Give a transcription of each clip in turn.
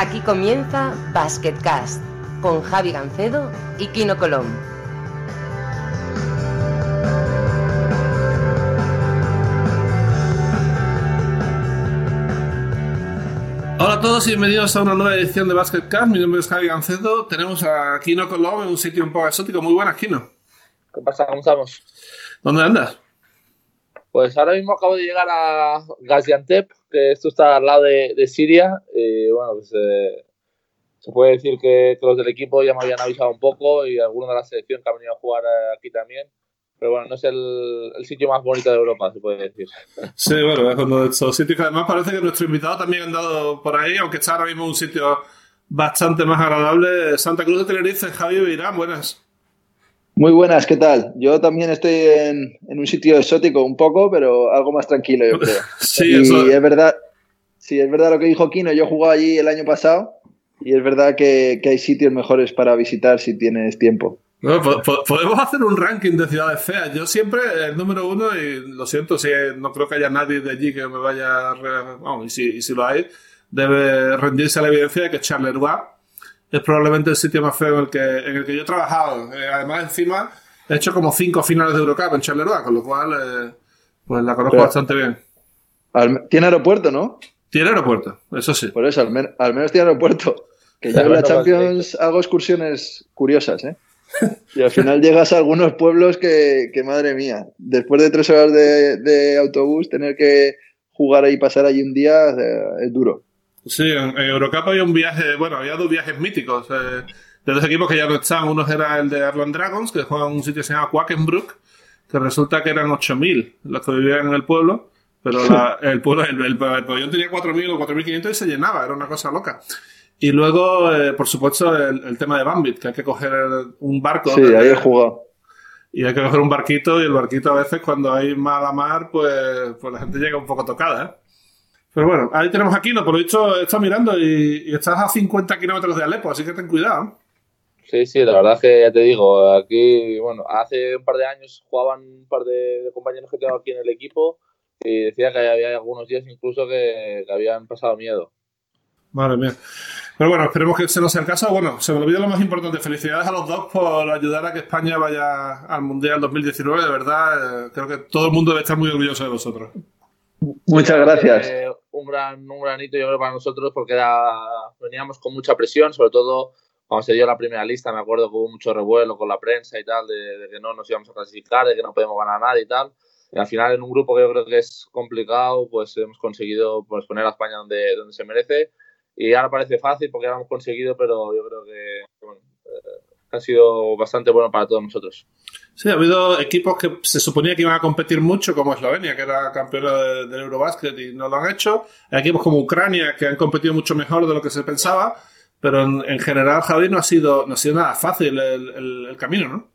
Aquí comienza Basketcast con Javi Gancedo y Kino Colón. Hola a todos y bienvenidos a una nueva edición de Basketcast. Mi nombre es Javi Gancedo. Tenemos a Kino Colón en un sitio un poco exótico. Muy buenas, Kino. ¿Qué pasa? ¿Cómo estamos? ¿Dónde andas? Pues ahora mismo acabo de llegar a Gaziantep, que esto está al lado de, Siria. Y bueno, pues eh, se puede decir que, los del equipo ya me habían avisado un poco y algunos de la selección que han venido a jugar eh, aquí también. Pero bueno, no es el, sitio más bonito de Europa, se puede decir. Sí, bueno, es uno de estos sitios que además parece que nuestro invitado también ha andado por ahí, aunque está ahora mismo un sitio bastante más agradable. Santa Cruz de Tenerife, Javier Beirán, buenas. Muy buenas, ¿qué tal? Yo también estoy en, un sitio exótico un poco, pero algo más tranquilo, yo creo. sí, y es verdad, sí, es verdad lo que dijo Kino. Yo jugué allí el año pasado y es verdad que, hay sitios mejores para visitar si tienes tiempo. podemos hacer un ranking de ciudades feas. Yo siempre el número uno, y lo siento, si no creo que haya nadie de allí que me vaya. Vamos, y, si, y si lo hay, debe rendirse a la evidencia de que Charleroi es probablemente el sitio más feo en el que, en el que yo he trabajado. Eh, además, encima, he hecho como cinco finales de Eurocup en Charleroi, con lo cual, eh, pues la conozco bastante bien. tiene aeropuerto, ¿no? Tiene aeropuerto, eso sí. Por eso, al, menos tiene aeropuerto. Que ya en la Champions hago excursiones curiosas, ¿eh? Y al final llegas a algunos pueblos que, que madre mía, después de tres horas de, de, autobús, tener que jugar ahí, pasar allí un día, eh, es duro. Sí, en, Eurocup había un viaje, bueno, había dos viajes míticos eh, de dos equipos que ya no están. Uno era el de Arland Dragons, que juega en un sitio que se llama Quackenbrook, que resulta que eran 8.000 los que vivían en el pueblo, pero el pueblo, el, pabellón tenía 4.000 o 4.500 y se llenaba, era una cosa loca. Y luego, eh, por supuesto, el, tema de Bambit, que hay que coger un barco. Sí, ahí he jugado. Y hay que coger un barquito, y el barquito a veces, cuando hay mala mar, pues, pues la gente llega un poco tocada, ¿eh? Pero bueno, ahí tenemos a Kino, por lo dicho, está mirando y, estás a 50 kilómetros de Alepo, así que ten cuidado. Sí, sí, la verdad es que ya te digo, aquí, bueno, hace un par de años jugaban un par de, compañeros que tengo aquí en el equipo y decía que había algunos días incluso que, habían pasado miedo. Madre mía. Pero bueno, esperemos que ese no sea el caso. Bueno, se me olvidó lo más importante. Felicidades a los dos por ayudar a que España vaya al Mundial 2019. De verdad, eh, creo que todo el mundo debe estar muy orgulloso de vosotros. Muchas gracias. Un, gran, un granito, yo creo, para nosotros, porque veníamos con mucha presión, sobre todo cuando se dio la primera lista. Me acuerdo que hubo mucho revuelo con la prensa y tal, de, que no nos íbamos a clasificar, de que no podemos ganar nada y tal. Y al final, en un grupo que yo creo que es complicado, pues hemos conseguido pues, poner a España donde, donde se merece. Y ahora parece fácil porque lo hemos conseguido, pero yo creo que eh, ha sido bastante bueno para todos nosotros. Sí, ha habido equipos que se suponía que iban a competir mucho, como Eslovenia, que era campeona del Eurobasket y no lo han hecho. Hay equipos como Ucrania, que han competido mucho mejor de lo que se pensaba. Pero en, general, Javier, no ha sido, no ha sido nada fácil el, camino, ¿no?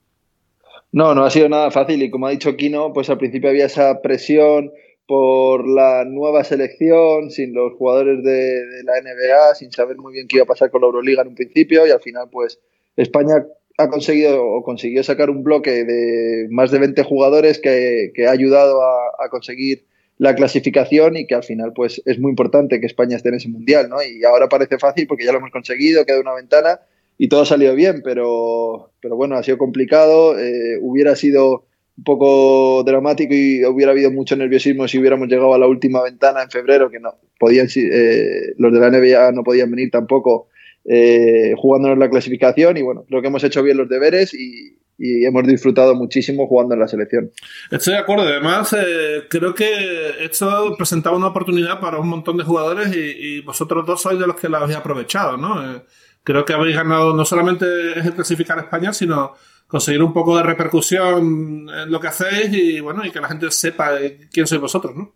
No, no ha sido nada fácil. Y como ha dicho Kino, pues al principio había esa presión por la nueva selección, sin los jugadores de, de la NBA, sin saber muy bien qué iba a pasar con la Euroliga en un principio. Y al final, pues España ha conseguido o consiguió sacar un bloque de más de 20 jugadores que, ha ayudado a, conseguir la clasificación y que al final pues es muy importante que España esté en ese mundial, ¿no? Y ahora parece fácil porque ya lo hemos conseguido, queda una ventana y todo ha salido bien, pero, pero bueno, ha sido complicado, eh, hubiera sido un poco dramático y hubiera habido mucho nerviosismo si hubiéramos llegado a la última ventana en febrero, que no podían, eh, los de la NBA no podían venir tampoco eh, jugándonos la clasificación y bueno, creo que hemos hecho bien los deberes y, hemos disfrutado muchísimo jugando en la selección. Estoy de acuerdo, además eh, creo que esto presentaba una oportunidad para un montón de jugadores y, vosotros dos sois de los que la habéis aprovechado, ¿no? Eh, creo que habéis ganado no solamente es el clasificar a España, sino conseguir un poco de repercusión en lo que hacéis y bueno, y que la gente sepa quién sois vosotros, ¿no?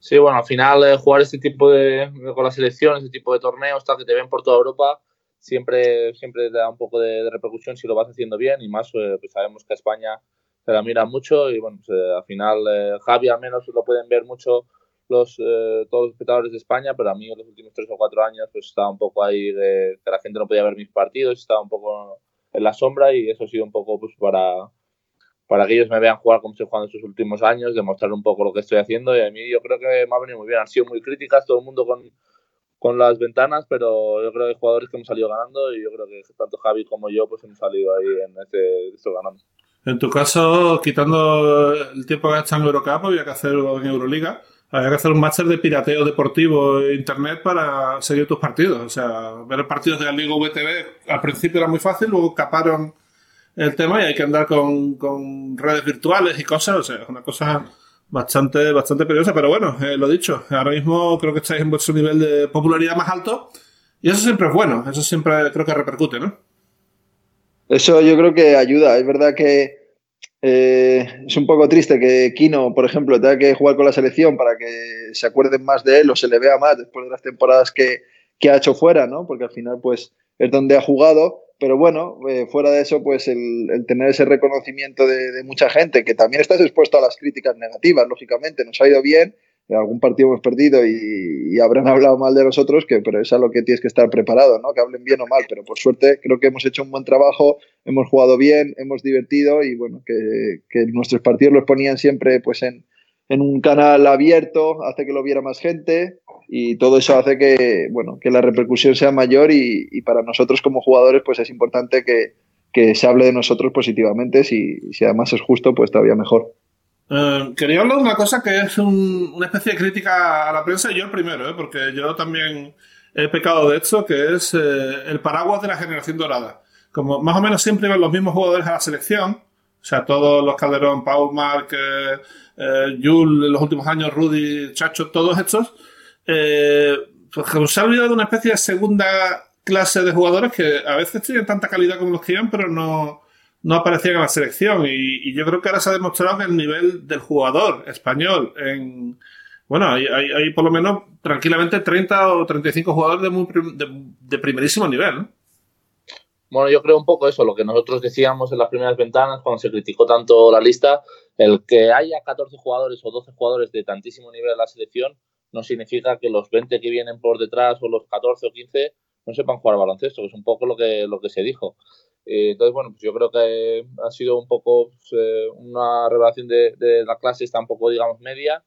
Sí, bueno, al final jugar este tipo de, con la selección, este tipo de torneos, tal, que te ven por toda Europa, siempre, siempre da un poco de, repercusión si lo vas haciendo bien y más eh, pues sabemos que España se la mira mucho y bueno, pues, eh, al final eh, Javi al menos lo pueden ver mucho los, todos los espectadores de España, pero a mí en los últimos tres o cuatro años pues estaba un poco ahí que la gente no podía ver mis partidos, estaba un poco en la sombra y eso ha sido un poco pues para, para que ellos me vean jugar como estoy jugando en estos últimos años, demostrar un poco lo que estoy haciendo y a mí yo creo que me ha venido muy bien. Han sido muy críticas, todo el mundo con, con las ventanas, pero yo creo que hay jugadores que hemos salido ganando y yo creo que tanto Javi como yo pues hemos salido ahí en este, esto ganando. En tu caso, quitando el tiempo que has en Eurocup, había que hacerlo en Euroliga. Había que hacer un máster de pirateo deportivo en internet para seguir tus partidos. O sea, ver partidos de la Liga VTV al principio era muy fácil, luego caparon el tema y hay que andar con, con redes virtuales y cosas. O sea, es una cosa bastante, bastante peligrosa. Pero bueno, eh, lo dicho, ahora mismo creo que estáis en vuestro nivel de popularidad más alto y eso siempre es bueno. Eso siempre creo que repercute, ¿no? Eso yo creo que ayuda. Es verdad que eh, es un poco triste que Kino, por ejemplo, tenga que jugar con la selección para que se acuerden más de él o se le vea más después de las temporadas que, que ha hecho fuera, ¿no? Porque al final, pues, es donde ha jugado. Pero bueno, eh, fuera de eso, pues el, tener ese reconocimiento de, de, mucha gente, que también estás expuesto a las críticas negativas, lógicamente, nos ha ido bien, algún partido hemos perdido y, habrán hablado mal de nosotros, que, pero es a lo que tienes que estar preparado, ¿no? Que hablen bien o mal, pero por suerte creo que hemos hecho un buen trabajo, hemos jugado bien, hemos divertido y bueno, que, que nuestros partidos los ponían siempre pues en, en, un canal abierto, hace que lo viera más gente y todo eso hace que, bueno, que la repercusión sea mayor y, y para nosotros como jugadores pues es importante que, que se hable de nosotros positivamente, si, si además es justo, pues todavía mejor. Eh, quería hablar de una cosa que es una especie de crítica a la prensa, yo el primero, ¿eh? porque yo también he pecado de esto, que es eh, el paraguas de la generación dorada. Como más o menos siempre van los mismos jugadores a la selección, o sea, todos los Calderón, Paul, Mark, eh, en los últimos años, Rudy, Chacho, todos estos, pues se ha olvidado de una especie de segunda clase de jugadores que a veces tienen tanta calidad como los que iban, pero no, no aparecían en la selección. Y, yo creo que ahora se ha demostrado que el nivel del jugador español en. Bueno, hay, hay, por lo menos tranquilamente 30 o 35 jugadores de, muy, de, primerísimo nivel. Bueno, yo creo un poco eso, lo que nosotros decíamos en las primeras ventanas, cuando se criticó tanto la lista, el que haya 14 jugadores o 12 jugadores de tantísimo nivel en la selección no significa que los 20 que vienen por detrás o los 14 o 15 no sepan jugar baloncesto, que es un poco lo que, lo que se dijo. Eh, entonces, bueno, pues yo creo que ha sido un poco pues, eh, una revelación de, la clase, está un poco, digamos, media.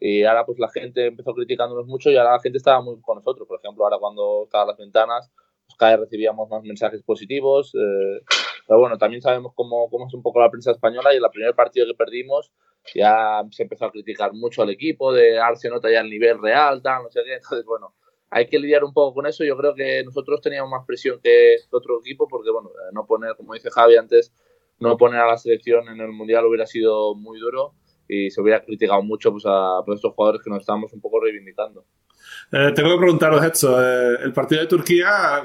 Y ahora, pues la gente empezó criticándonos mucho y ahora la gente estaba muy con nosotros. Por ejemplo, ahora cuando estaban las ventanas, pues cada vez recibíamos más mensajes positivos. Eh, pero bueno, también sabemos cómo, cómo es un poco la prensa española y en el primer partido que perdimos ya se empezó a criticar mucho al equipo, de darse nota ya al nivel real, tal, no sé qué. Entonces, bueno, hay que lidiar un poco con eso. Yo creo que nosotros teníamos más presión que otro equipo porque, bueno, eh, no poner, como dice Javi antes, no poner a la selección en el Mundial hubiera sido muy duro y se hubiera criticado mucho pues, a pues, estos jugadores que nos estábamos un poco reivindicando. Eh, tengo que preguntaros esto. Eh, el partido de Turquía,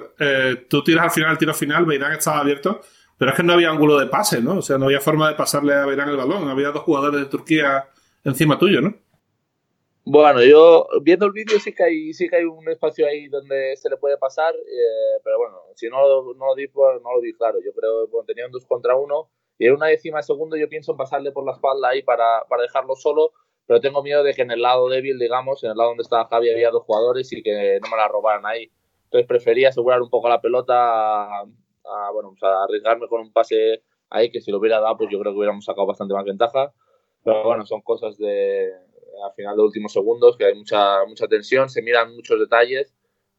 tú tiras al final el tiro final, Beirán estaba abierto, pero es que no había ángulo de pase, ¿no? O sea, no había forma de pasarle a Beirán el balón. Había dos jugadores de Turquía encima tuyo, ¿no? Bueno, yo viendo el vídeo sí que hay sí que hay un espacio ahí donde se le puede pasar, eh, pero bueno, si no, no lo di pues no lo di claro. Yo creo que bueno, tenía un dos contra uno y en una décima de segundo yo pienso en pasarle por la espalda ahí para, para dejarlo solo, pero tengo miedo de que en el lado débil, digamos, en el lado donde estaba Javi había dos jugadores y que no me la robaran ahí. Entonces prefería asegurar un poco la pelota a, bueno, pues a arriesgarme con un pase ahí que si lo hubiera dado pues yo creo que hubiéramos sacado bastante más ventaja. Pero bueno, son cosas de, al final de últimos segundos, que hay mucha, mucha tensión, se miran muchos detalles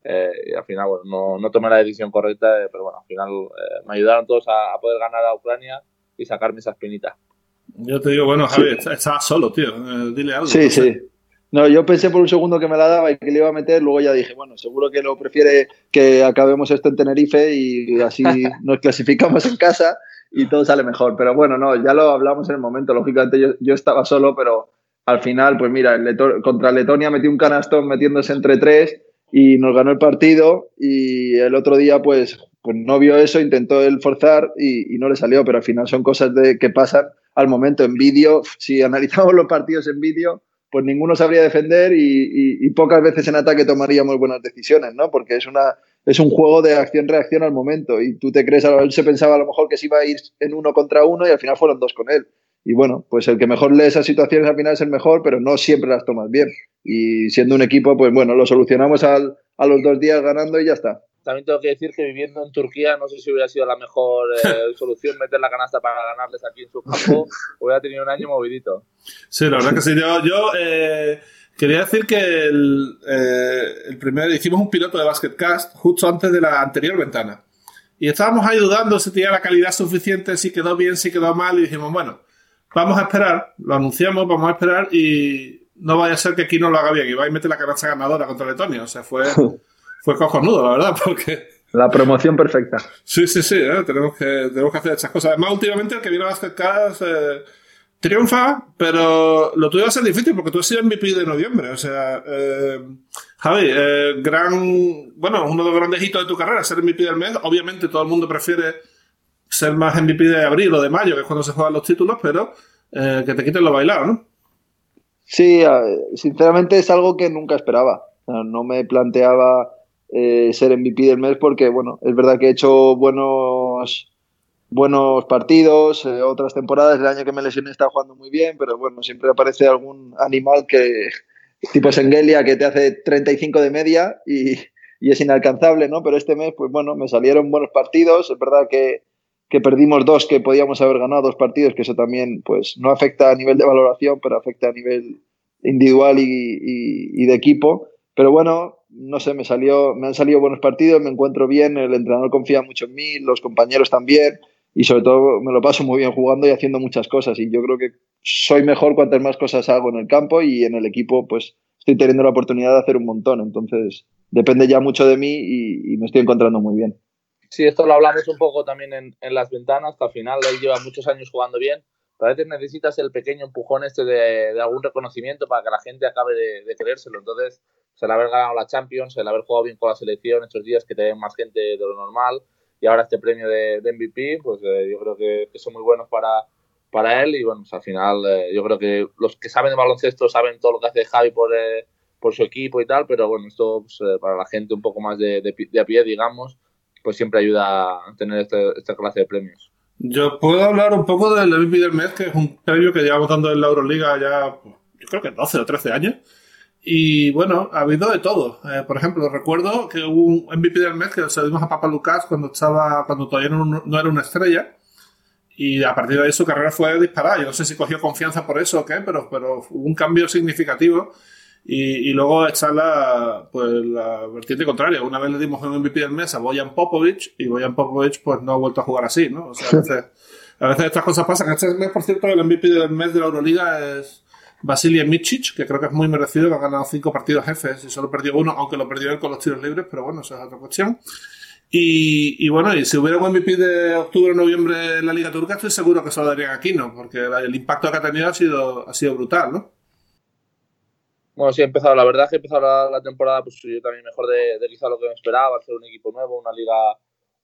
eh, y al final bueno, no, no, tomé la decisión correcta, eh, pero bueno, al final eh, me ayudaron todos a, poder ganar a Ucrania y sacarme esa espinita. Yo te digo, bueno, Javi, estabas solo, tío, dile algo. Sí, sí. No, yo pensé por un segundo que me la daba y que le iba a meter, luego ya dije, bueno, seguro que lo prefiere que acabemos esto en Tenerife y así nos clasificamos en casa y todo sale mejor. Pero bueno, no, ya lo hablamos en el momento. Lógicamente yo, yo estaba solo, pero al final, pues mira, contra Letonia metió un canastón metiéndose entre tres y nos ganó el partido y el otro día pues, pues no vio eso, intentó él forzar y, no le salió, pero al final son cosas de, que pasan al momento en vídeo. Si analizamos los partidos en vídeo, pues ninguno sabría defender y, pocas veces en ataque tomaríamos buenas decisiones, ¿no? Porque es una es un juego de acción-reacción al momento y tú te crees, a él se pensaba a lo mejor que se iba a ir en uno contra uno y al final fueron dos con él. Y bueno, pues el que mejor lee esas situaciones al final es el mejor, pero no siempre las tomas bien. Y siendo un equipo, pues bueno, lo solucionamos al, a los dos días ganando y ya está. También tengo que decir que viviendo en Turquía no sé si hubiera sido la mejor eh, solución meter la canasta para ganarles aquí en su campo. hubiera tenido un año movidito. Sí, la verdad que sí. Yo, yo eh, quería decir que el, eh, el primer, hicimos un piloto de Basketcast justo antes de la anterior ventana. Y estábamos ahí dudando si tenía la calidad suficiente, si quedó bien, si quedó mal, y dijimos, bueno, vamos a esperar, lo anunciamos, vamos a esperar y no vaya a ser que aquí no lo haga bien y va a meter la canasta ganadora contra Letonia. O sea, fue, fue cojonudo, la verdad, porque... La promoción perfecta. Sí, sí, sí, ¿eh? tenemos, que, tenemos que hacer estas cosas. Además, últimamente el que viene a las cascadas eh, triunfa, pero lo tuyo va a ser difícil porque tú has sido MVP de noviembre. O sea, eh, Javi, gran, bueno, uno de los grandes hitos de tu carrera, ser MVP del mes. Obviamente todo el mundo prefiere ser más MVP de abril o de mayo, que es cuando se juegan los títulos, pero que te quiten lo bailado, ¿no? Sí, sinceramente es algo que nunca esperaba. no me planteaba eh, ser MVP del mes porque, bueno, es verdad que he hecho buenos buenos partidos, eh, otras temporadas, el año que me lesioné estaba jugando muy bien, pero bueno, siempre aparece algún animal que, tipo Sengelia, que te hace 35 de media y, y, es inalcanzable, ¿no? Pero este mes, pues bueno, me salieron buenos partidos, es verdad que, que, perdimos dos que podíamos haber ganado, dos partidos, que eso también, pues no afecta a nivel de valoración, pero afecta a nivel individual y, y, y de equipo. Pero bueno, no sé, me salió, me han salido buenos partidos, me encuentro bien, el entrenador confía mucho en mí, los compañeros también, y sobre todo me lo paso muy bien jugando y haciendo muchas cosas. Y yo creo que soy mejor cuantas más cosas hago en el campo y en el equipo, pues estoy teniendo la oportunidad de hacer un montón. Entonces, depende ya mucho de mí y, me estoy encontrando muy bien. Sí, esto lo hablamos un poco también en, las ventanas, que al final él lleva muchos años jugando bien, a veces necesitas el pequeño empujón este de, de algún reconocimiento para que la gente acabe de, de creérselo. Entonces, el haber ganado la Champions, el haber jugado bien con la selección estos días que te ven más gente de lo normal y ahora este premio de, MVP, pues eh, yo creo que, son muy buenos para, para él y bueno, pues al final eh, yo creo que los que saben de baloncesto saben todo lo que hace Javi por, eh, por su equipo y tal, pero bueno, esto pues, para la gente un poco más de, de, a pie, digamos, pues siempre ayuda a tener este, esta clase de premios. Yo puedo hablar un poco del MVP del mes, que es un premio que llevamos dando en la Euroliga ya, yo creo que 12 o 13 años. Y bueno, ha habido de todo. Eh, por ejemplo, recuerdo que hubo un MVP del mes que se lo dimos a Papa Lucas cuando estaba, cuando todavía no, no, era una estrella. Y a partir de ahí su carrera fue disparada. Yo no sé si cogió confianza por eso o qué, pero, pero hubo un cambio significativo. Y, y luego está la, pues, la vertiente contraria. Una vez le dimos un MVP del mes a Bojan Popovic y Bojan Popovic pues no ha vuelto a jugar así, ¿no? O sea, a veces, a veces estas cosas pasan. Este mes, por cierto, el MVP del mes de la Euroliga es Vasilia Micic, que creo que es muy merecido, que ha ganado cinco partidos jefes y solo perdió uno, aunque lo perdió él con los tiros libres, pero bueno, esa es otra cuestión. Y, y bueno, y si hubiera un MVP de octubre o noviembre en la Liga Turca, estoy seguro que se lo darían aquí, ¿no? Porque el impacto que ha tenido ha sido, ha sido brutal, ¿no? Bueno, sí, he empezado, la verdad que he empezado la, temporada, pues yo también mejor de, de lo que me esperaba, hacer un equipo nuevo, una liga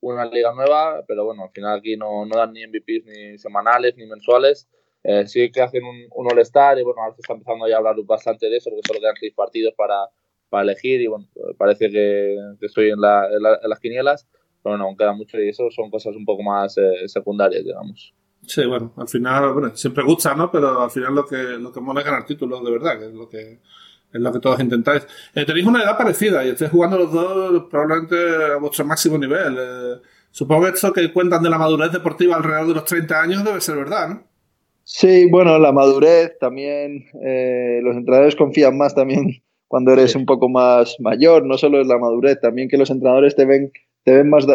una liga nueva, pero bueno, al final aquí no, no dan ni MVPs ni semanales ni mensuales. Eh, sí que hacen un, un All-Star y bueno, ahora se está empezando ya a hablar bastante de eso porque solo quedan seis partidos para, para elegir y bueno, parece que, que estoy en, la, en, las quinielas, pero no, aún queda mucho y eso son cosas un poco más eh, secundarias, digamos. Sí, bueno, al final, bueno, siempre gusta, ¿no? Pero al final lo que, lo que mola es ganar títulos, de verdad, que es lo que, es lo que todos intentáis. Eh, tenéis una edad parecida y estáis jugando los dos probablemente a vuestro máximo nivel. Eh, supongo que esto que cuentan de la madurez deportiva alrededor de los 30 años debe ser verdad, ¿no? Sí, bueno, la madurez también, eh, los entrenadores confían más también cuando eres un poco más mayor, no solo es la madurez, también que los entrenadores te ven, te ven más,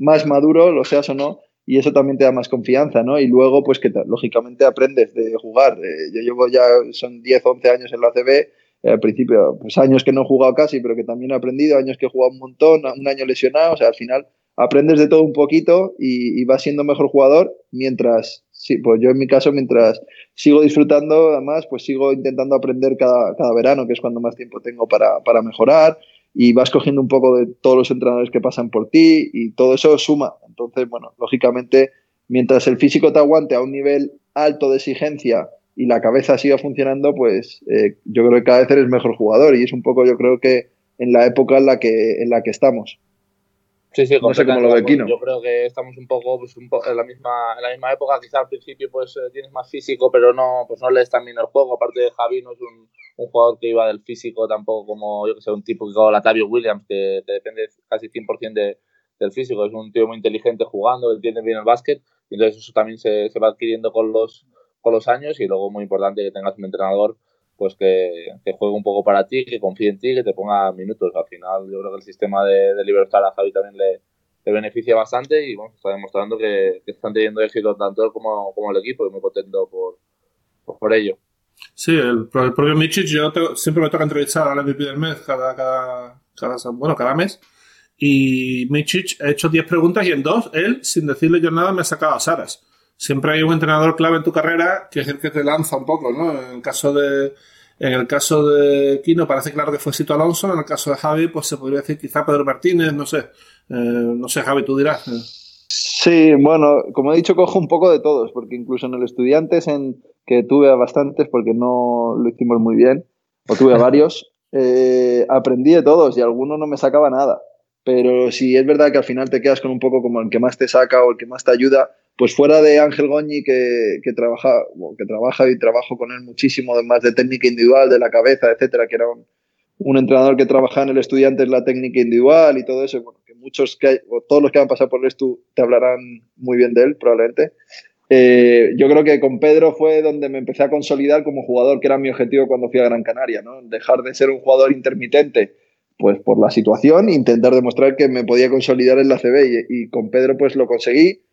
más, maduro, lo seas o no, y eso también te da más confianza, ¿no? Y luego, pues que lógicamente aprendes de jugar. Eh, yo llevo ya, son 10, 11 años en la CB, eh, al principio, pues años que no he jugado casi, pero que también he aprendido, años que he jugado un montón, un año lesionado, o sea, al final aprendes de todo un poquito y, y vas siendo mejor jugador mientras sí, pues yo en mi caso, mientras sigo disfrutando, además, pues sigo intentando aprender cada, cada verano, que es cuando más tiempo tengo para, para, mejorar, y vas cogiendo un poco de todos los entrenadores que pasan por ti, y todo eso suma. Entonces, bueno, lógicamente, mientras el físico te aguante a un nivel alto de exigencia y la cabeza siga funcionando, pues eh, yo creo que cada vez eres mejor jugador, y es un poco, yo creo que en la época en la que, en la que estamos. Sí, sí, no sé cómo lo ve Kino. Yo creo que estamos un poco, pues, un en, la misma, en la misma época. Quizá al principio pues eh, tienes más físico, pero no, pues no lees también el juego. Aparte de Javi, no es un, un jugador que iba del físico tampoco como, yo que sé, un tipo como Latavio Williams, que, depende casi 100% de, del físico. Es un tío muy inteligente jugando, entiende bien el básquet. Y entonces eso también se, se va adquiriendo con los, con los años. Y luego muy importante que tengas un entrenador pues que, que, juegue un poco para ti, que confíe en ti, que te ponga minutos. Al final yo creo que el sistema de, de libertad a Javi también le, le, beneficia bastante y bueno, está demostrando que, que están teniendo éxito tanto él como, como, el equipo y muy contento por, por, ello. Sí, el, el propio Michich, yo siempre me toca entrevistar al MVP del mes cada, cada, cada, bueno, cada mes. Y Michich ha hecho 10 preguntas y en dos, él, sin decirle yo nada, me ha sacado a Saras siempre hay un entrenador clave en tu carrera que es el que te lanza un poco, ¿no? En el caso de, en el caso de Kino parece claro que fue Sito Alonso, en el caso de Javi, pues se podría decir quizá Pedro Martínez, no sé. Eh, no sé, Javi, tú dirás. Sí, bueno, como he dicho, cojo un poco de todos, porque incluso en el Estudiantes, en que tuve a bastantes, porque no lo hicimos muy bien, o tuve a varios, eh, aprendí de todos y alguno no me sacaba nada. Pero si es verdad que al final te quedas con un poco como el que más te saca o el que más te ayuda, pues fuera de Ángel Goñi, que, que, trabaja, que trabaja y trabajo con él muchísimo, más de técnica individual, de la cabeza, etcétera, que era un, entrenador que trabajaba en el estudiante en la técnica individual y todo eso, bueno, que muchos, que todos los que han pasado por esto te hablarán muy bien de él, probablemente. Eh, yo creo que con Pedro fue donde me empecé a consolidar como jugador, que era mi objetivo cuando fui a Gran Canaria, ¿no? Dejar de ser un jugador intermitente, pues por la situación, intentar demostrar que me podía consolidar en la CB y, y con Pedro pues lo conseguí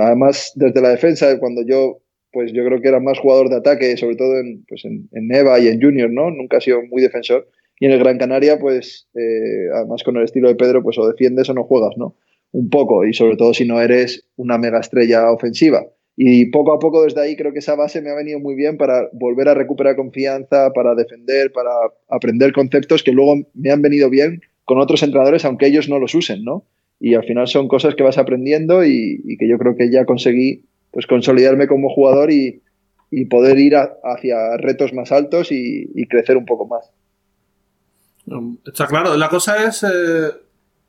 además desde la defensa, cuando yo, pues yo creo que era más jugador de ataque, sobre todo en, pues en, Neva y en Junior, ¿no? Nunca ha sido muy defensor. Y en el Gran Canaria, pues, eh, además con el estilo de Pedro, pues o defiendes o no juegas, ¿no? Un poco, y sobre todo si no eres una mega estrella ofensiva. Y poco a poco desde ahí creo que esa base me ha venido muy bien para volver a recuperar confianza, para defender, para aprender conceptos que luego me han venido bien con otros entrenadores, aunque ellos no los usen, ¿no? Y al final son cosas que vas aprendiendo y, que yo creo que ya conseguí pues consolidarme como jugador y, poder ir hacia retos más altos y, crecer un poco más. Está claro, la cosa es... Eh,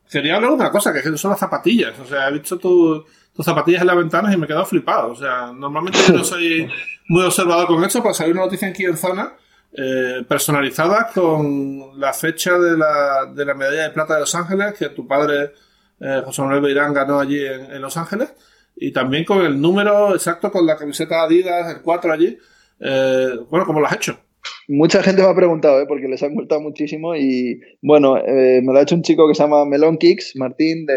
quería hablar de una cosa, que son las zapatillas. O sea, he visto tus zapatillas en las ventanas y me he quedado flipado. O sea, normalmente yo no soy muy observador con esto, pero salió una noticia aquí en zona eh, personalizada con la fecha de la, de la medalla de plata de Los Ángeles, que tu padre eh, José Manuel Beirán ganó allí en, Los Ángeles, y también con el número exacto, con la camiseta Adidas, el 4 allí. Eh, bueno, ¿cómo lo has hecho? Mucha gente me ha preguntado, ¿eh? porque les ha gustado muchísimo y bueno, me lo ha hecho un chico que se llama Melon Kicks, Martín de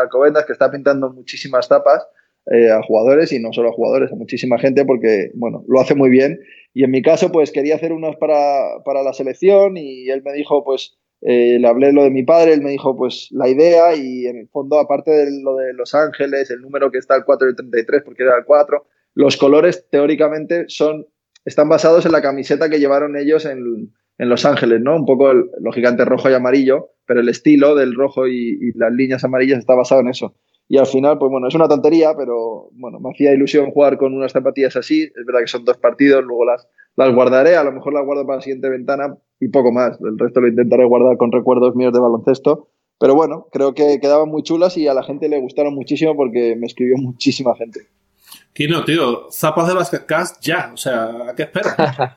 Alcobendas, que está pintando muchísimas tapas a jugadores y no solo a jugadores, a muchísima gente porque, bueno, lo hace muy bien. Y en mi caso, pues quería hacer unas para, para la selección y él me dijo, pues eh, le hablé lo de mi padre, él me dijo pues la idea y en el fondo, aparte de lo de Los Ángeles, el número que está el 4 y el 33, porque era el 4, los colores teóricamente son, están basados en la camiseta que llevaron ellos en, en Los Ángeles, ¿no? Un poco, el, lógicamente, rojo y amarillo, pero el estilo del rojo y, y, las líneas amarillas está basado en eso. Y al final, pues bueno, es una tontería, pero bueno, me hacía ilusión jugar con unas zapatillas así. Es verdad que son dos partidos, luego las, las guardaré, a lo mejor las guardo para la siguiente ventana, y poco más. El resto lo intentaré guardar con recuerdos míos de baloncesto. Pero bueno, creo que quedaban muy chulas y a la gente le gustaron muchísimo porque me escribió muchísima gente. Kino, tío, zapas de Basketcast ya, o sea, ¿a qué esperas?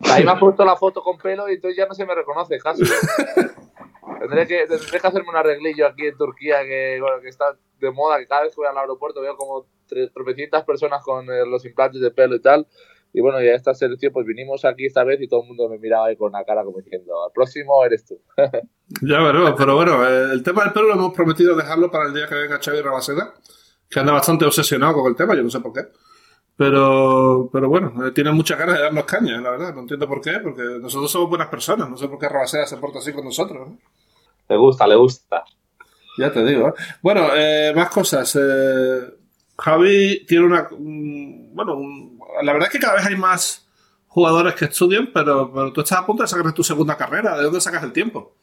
Ahí me ha puesto la foto con pelo y entonces ya no se me reconoce, casi. tendré, que, tendré que hacerme un arreglillo aquí en Turquía que, bueno, que está de moda, que cada vez que voy al aeropuerto veo como tropecientas personas con eh, los implantes de pelo y tal. Y bueno, ya esta selección, pues vinimos aquí esta vez y todo el mundo me miraba ahí con una cara como diciendo, al próximo eres tú. ya, pero, pero bueno, el tema del pelo lo hemos prometido dejarlo para el día que venga Xavi Rabaseda, que anda bastante obsesionado con el tema, yo no sé por qué. Pero, pero bueno, eh, tiene muchas ganas de darnos caña, la verdad. No entiendo por qué, porque nosotros somos buenas personas. No sé por qué Rabaseda se porta así con nosotros. Le gusta, le gusta. Ya te digo. ¿eh? Bueno, eh, más cosas. Javi tiene una. bueno, la verdad es que cada vez hay más jugadores que estudian, pero, pero tú estás a punto de sacar tu segunda carrera. ¿De dónde sacas el tiempo?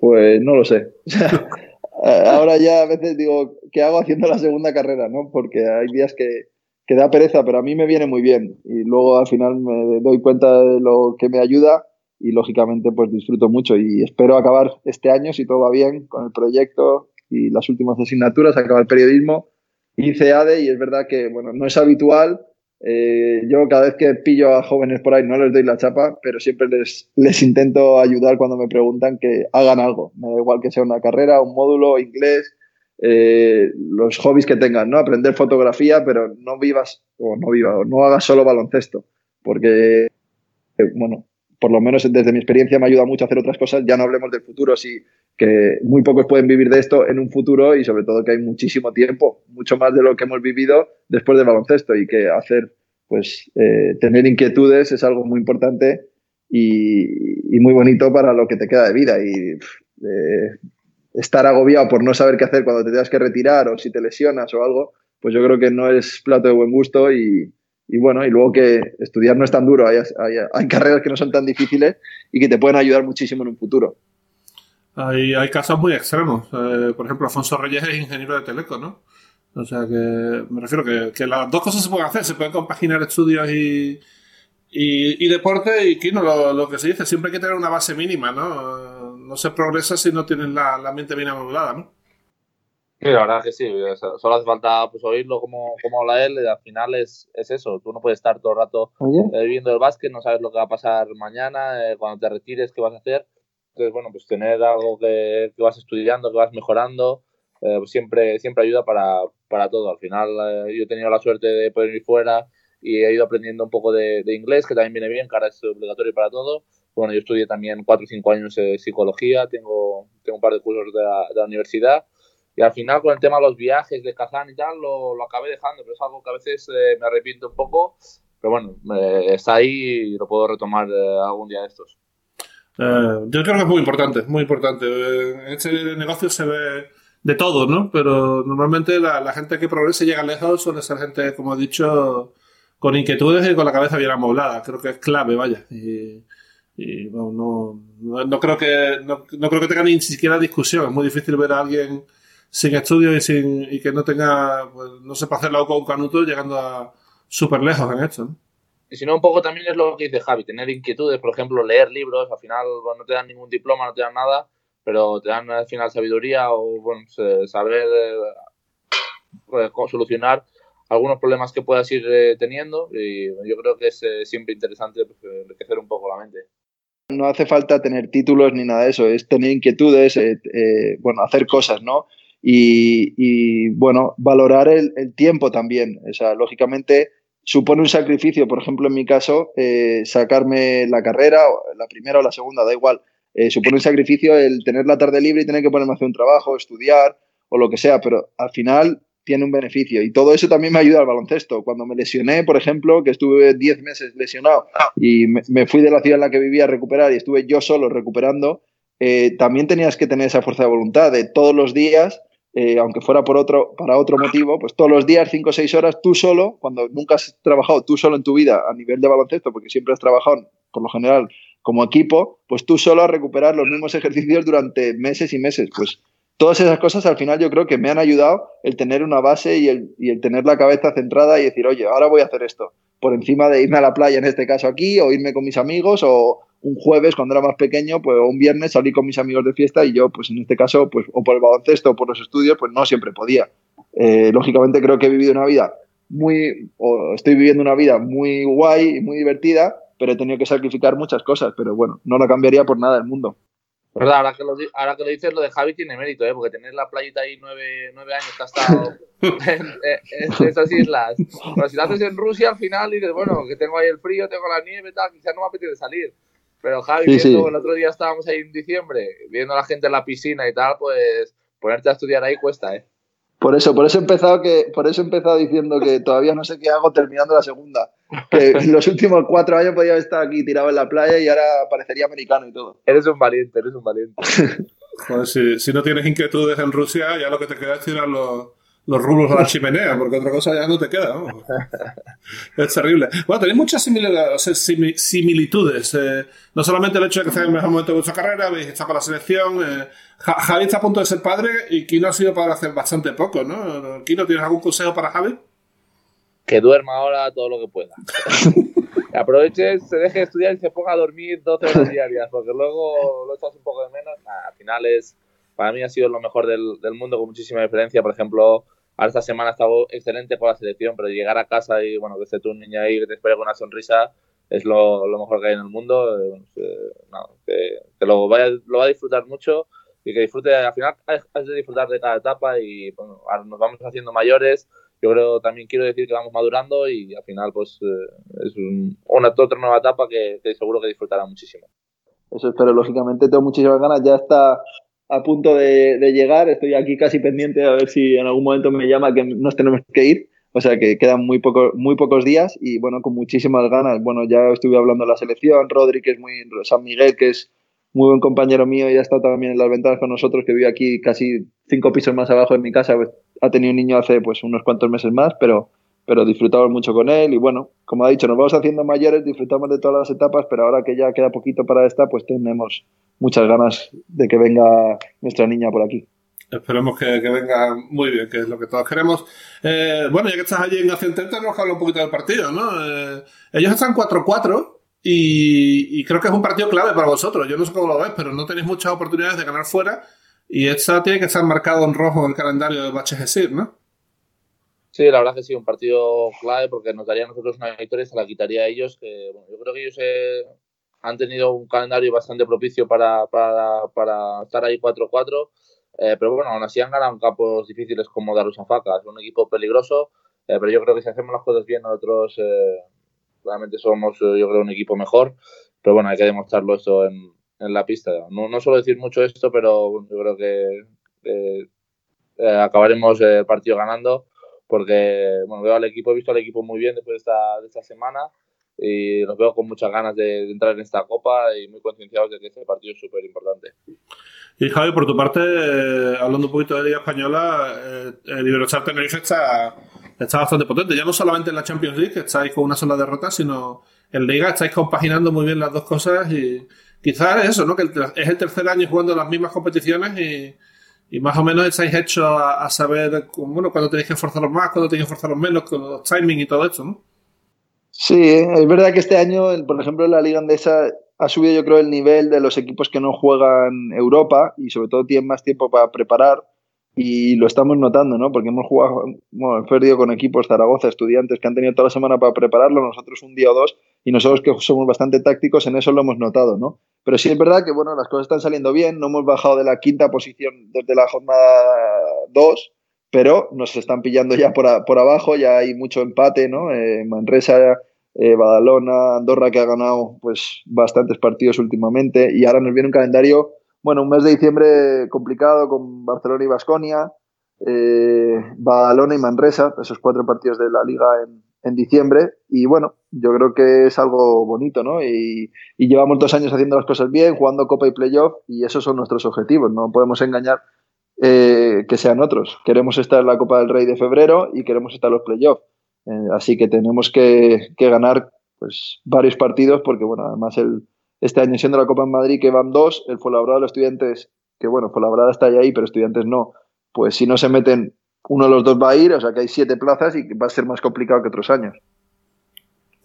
Pues no lo sé. Ahora ya a veces digo, ¿qué hago haciendo la segunda carrera? ¿no? Porque hay días que, que da pereza, pero a mí me viene muy bien. Y luego al final me doy cuenta de lo que me ayuda y lógicamente pues disfruto mucho y espero acabar este año, si todo va bien, con el proyecto y las últimas asignaturas, acabar periodismo. Hice ADE y es verdad que, bueno, no es habitual. Eh, yo cada vez que pillo a jóvenes por ahí no les doy la chapa, pero siempre les, les intento ayudar cuando me preguntan que hagan algo. Me da igual que sea una carrera, un módulo, inglés, eh, los hobbies que tengan, ¿no? Aprender fotografía, pero no vivas, o no vivas, o no hagas solo baloncesto, porque, eh, bueno, por lo menos desde mi experiencia me ayuda mucho a hacer otras cosas, ya no hablemos del futuro, sí, que muy pocos pueden vivir de esto en un futuro y sobre todo que hay muchísimo tiempo, mucho más de lo que hemos vivido después del baloncesto y que hacer, pues, eh, tener inquietudes es algo muy importante y, muy bonito para lo que te queda de vida y estar agobiado por no saber qué hacer cuando te tengas que retirar o si te lesionas o algo, pues yo creo que no es plato de buen gusto y, bueno, y luego que estudiar no es tan duro, hay, carreras que no son tan difíciles y que te pueden ayudar muchísimo en un futuro. Hay, hay casos muy extremos. Eh, por ejemplo, Alfonso Reyes es ingeniero de Teleco, ¿no? O sea que me refiero que, que las dos cosas se pueden hacer, se pueden compaginar estudios y, y, deporte y Kino, lo, lo, que se dice, siempre hay que tener una base mínima, ¿no? No se progresa si no tienes la, la mente bien amoldada, ¿no? Sí, la verdad que sí, solo hace falta pues, oírlo como, como habla él, y al final es, es eso, tú no puedes estar todo el rato eh, viviendo el básquet, no sabes lo que va a pasar mañana, eh, cuando te retires, qué vas a hacer, entonces bueno, pues tener algo que, que vas estudiando, que vas mejorando, eh, pues siempre, siempre ayuda para, para todo, al final yo he tenido la suerte de poder ir fuera, y he ido aprendiendo un poco de, inglés, que también viene bien, que ahora es obligatorio para todo. Bueno, yo estudié también 4 o 5 años de psicología, tengo, tengo un par de cursos de la, universidad y al final con el tema de los viajes de Kazán y tal lo, lo acabé dejando, pero es algo que a veces eh, me arrepiento un poco, pero bueno, está ahí y lo puedo retomar eh, algún día de estos. Eh, yo creo que es muy importante, muy importante. En este negocio se ve de todo, ¿no? Pero normalmente la, gente que progresa y llega lejos suele ser gente, como he dicho, con inquietudes y con la cabeza bien amoblada. Creo que es clave, vaya. Y, no, no, creo que no, creo que tenga ni siquiera discusión. Es muy difícil ver a alguien sin estudios y sin y que no tenga pues, no sepa hacerlo con un canuto llegando a súper lejos en esto. Y si no, un poco también es lo que dice Javi, tener inquietudes, por ejemplo, leer libros, al final no te dan ningún diploma, no te dan nada, pero te dan al final sabiduría o bueno, saber eh, solucionar algunos problemas que puedas ir eh, teniendo y yo creo que es eh, siempre interesante pues, enriquecer un poco la mente. No hace falta tener títulos ni nada de eso, es tener inquietudes, eh, bueno, hacer cosas, ¿no? Y, bueno, valorar el, tiempo también. O sea, lógicamente supone un sacrificio, por ejemplo, en mi caso, sacarme la carrera, la primera o la segunda, da igual. supone un sacrificio el tener la tarde libre y tener que ponerme a hacer un trabajo, estudiar o lo que sea, pero al final tiene un beneficio. Y todo eso también me ayuda al baloncesto. Cuando me lesioné, por ejemplo, que estuve 10 meses lesionado y me, fui de la ciudad en la que vivía a recuperar y estuve yo solo recuperando, eh, también tenías que tener esa fuerza de voluntad de todos los días, eh, aunque fuera por otro, para otro motivo, pues todos los días, 5 o 6 horas, tú solo, cuando nunca has trabajado tú solo en tu vida a nivel de baloncesto, porque siempre has trabajado, por lo general, como equipo, pues tú solo a recuperar los mismos ejercicios durante meses y meses. Pues todas esas cosas al final yo creo que me han ayudado el tener una base y el, y el, tener la cabeza centrada y decir, oye, ahora voy a hacer esto, por encima de irme a la playa, en este caso aquí, o irme con mis amigos, o un jueves cuando era más pequeño, pues o un viernes salí con mis amigos de fiesta y yo, pues en este caso, pues o por el baloncesto o por los estudios, pues no siempre podía. Eh, lógicamente creo que he vivido una vida muy, o estoy viviendo una vida muy guay y muy divertida, pero he tenido que sacrificar muchas cosas, pero bueno, no la cambiaría por nada del mundo. ¿Verdad? Ahora que, lo, ahora que lo dices, lo de Javi tiene mérito, ¿eh? Porque tener la playita ahí nueve, nueve años que ha estado en, esas islas. Pero si lo haces en Rusia, al final dices, bueno, que tengo ahí el frío, tengo la nieve, tal, quizás no me apetece salir. Pero Javi, viendo, el otro día estábamos ahí en diciembre, viendo a la gente en la piscina y tal, pues ponerte a estudiar ahí cuesta, ¿eh? Por eso, por eso he empezado que, por eso he empezado diciendo que todavía no sé qué hago terminando la segunda. Que en los últimos cuatro años podía estar aquí tirado en la playa y ahora parecería americano y todo. Eres un valiente, eres un valiente. Joder, si, si no tienes inquietudes en Rusia, ya lo que te queda es tirar los, los rublos a la chimenea, porque otra cosa ya no te queda. ¿no? es terrible. Bueno, tenéis muchas similitudes. Eh, no solamente el hecho de que estéis en el mejor momento de vuestra carrera, habéis estado con la selección. Eh, Javi está a punto de ser padre y Kino ha sido padre hace bastante poco, ¿no? Kino, ¿tienes algún consejo para Javi? que duerma ahora todo lo que pueda. aproveche, se deje de estudiar y se ponga a dormir 12 horas diarias, porque luego lo echas un poco de menos. al final es, para mí ha sido lo mejor del, del mundo con muchísima diferencia. Por ejemplo, ahora esta semana ha estado excelente con la selección, pero llegar a casa y bueno, que esté tu niña ahí, que te espere con una sonrisa, es lo, lo mejor que hay en el mundo. Eh, que, que, lo, vaya, lo va a disfrutar mucho y que disfrute, al final has de disfrutar de cada etapa y bueno, ahora nos vamos haciendo mayores yo creo también quiero decir que vamos madurando y al final pues eh, es una otra nueva etapa que, seguro que disfrutará muchísimo. Eso espero, lógicamente tengo muchísimas ganas, ya está a punto de, llegar, estoy aquí casi pendiente a ver si en algún momento me llama que nos tenemos que ir, o sea que quedan muy, poco, muy pocos días y bueno, con muchísimas ganas. Bueno, ya estuve hablando de la selección, Rodri que es muy, San Miguel que es muy buen compañero mío y ha estado también en las ventanas con nosotros, que vive aquí casi cinco pisos más abajo de mi casa, pues, ha tenido un niño hace pues unos cuantos meses más, pero, pero disfrutamos mucho con él y bueno, como ha dicho, nos vamos haciendo mayores, disfrutamos de todas las etapas, pero ahora que ya queda poquito para esta, pues tenemos muchas ganas de que venga nuestra niña por aquí. Esperemos que, venga muy bien, que es lo que todos queremos. Eh, bueno, ya que estás allí en Acción tenemos que hablar un poquito del partido, ¿no? Eh, ellos están 4-4 y, creo que es un partido clave para vosotros. Yo no sé cómo lo ves, pero no tenéis muchas oportunidades de ganar fuera. Y esta tiene que estar marcado en rojo en el calendario de Bache ¿no? Sí, la verdad que sí, un partido clave porque nos daría a nosotros una victoria se la quitaría a ellos. Que, bueno, yo creo que ellos eh, han tenido un calendario bastante propicio para, para, para estar ahí 4-4. Eh, pero bueno, aún así han ganado campos difíciles como Darusafaka. Es un equipo peligroso, eh, pero yo creo que si hacemos las cosas bien nosotros realmente somos, eh, yo creo, un equipo mejor. Pero bueno, hay que demostrarlo esto en, en la pista. No, no suelo decir mucho esto, pero yo creo que eh, acabaremos el partido ganando porque bueno, veo al equipo, he visto al equipo muy bien después de esta, de esta semana y los veo con muchas ganas de, entrar en esta copa y muy concienciados de que este partido es súper importante. Y Javi, por tu parte, eh, hablando un poquito de Liga Española, eh, el Iberostar Tenerife está, está bastante potente. Ya no solamente en la Champions League, que estáis con una sola derrota, sino en Liga estáis compaginando muy bien las dos cosas y quizás es eso, ¿no? Que es el tercer año jugando las mismas competiciones y, y más o menos estáis hechos a, saber, bueno, cuándo tenéis que esforzaros más, cuándo tenéis que esforzaros menos, con los timing y todo esto, ¿no? Sí, es verdad que este año, por ejemplo, la Liga Andesa ha subido yo creo el nivel de los equipos que no juegan Europa y sobre todo tienen más tiempo para preparar y lo estamos notando, ¿no? Porque hemos jugado, bueno, hemos perdido con equipos Zaragoza, estudiantes que han tenido toda la semana para prepararlo, nosotros un día o dos y nosotros que somos bastante tácticos en eso lo hemos notado, ¿no? Pero sí es verdad que, bueno, las cosas están saliendo bien, no hemos bajado de la quinta posición desde la jornada 2, pero nos están pillando ya por, por abajo, ya hay mucho empate, ¿no? Eh, Manresa eh, Badalona, Andorra que ha ganado pues bastantes partidos últimamente y ahora nos viene un calendario, bueno, un mes de diciembre complicado con Barcelona y Basconia, eh, Badalona y Manresa, esos cuatro partidos de la liga en, diciembre y bueno, yo creo que es algo bonito, ¿no? Y, llevamos dos años haciendo las cosas bien, jugando Copa y Playoff y esos son nuestros objetivos, no podemos engañar eh, que sean otros. Queremos estar en la Copa del Rey de febrero y queremos estar en los Playoffs eh, así que tenemos que, ganar pues, varios partidos porque, bueno, además el, este año siendo la Copa en Madrid que van dos, el Fuenlabrada de los estudiantes, que bueno, Fuenlabrada está ahí, pero estudiantes no, pues si no se meten, uno de los dos va a ir, o sea que hay siete plazas y va a ser más complicado que otros años.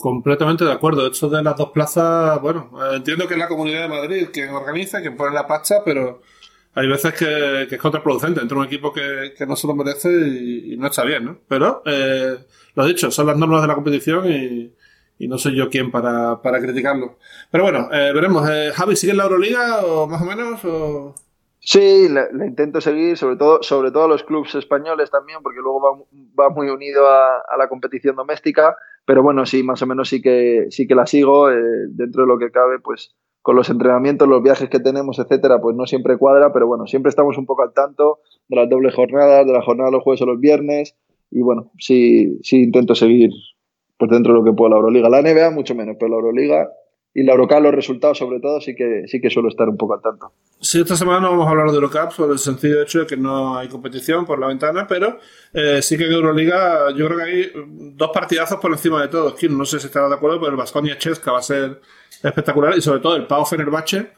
Completamente de acuerdo. Esto de las dos plazas, bueno, eh, entiendo que es la Comunidad de Madrid quien organiza, quien pone la pacha, pero hay veces que, es contraproducente entre un equipo que, no se lo merece y, no está bien, ¿no? Pero, eh, lo dicho, son las normas de la competición y, no soy yo quien para, para criticarlo. Pero bueno, eh, veremos. Eh, Javi, ¿sigue en la Euroliga o más o menos? O... Sí, la, intento seguir, sobre todo, sobre todo los clubes españoles también, porque luego va, va muy unido a, a, la competición doméstica. Pero bueno, sí, más o menos sí que, sí que la sigo. Eh, dentro de lo que cabe, pues con los entrenamientos, los viajes que tenemos, etcétera, pues no siempre cuadra, pero bueno, siempre estamos un poco al tanto de las dobles jornadas, de la jornada de los jueves o los viernes, y bueno, sí, sí intento seguir pues dentro de lo que puedo la Euroliga. La NBA mucho menos, pero la Euroliga y la Eurocup, los resultados sobre todo, sí que, sí que suelo estar un poco al tanto. Sí, esta semana no vamos a hablar de Eurocup por el sencillo hecho de que no hay competición por la ventana, pero eh, sí que en Euroliga yo creo que hay dos partidazos por encima de todos. No sé si estará de acuerdo, pero el Vasconia Chesca va a ser espectacular y sobre todo el Pau Fenerbahce,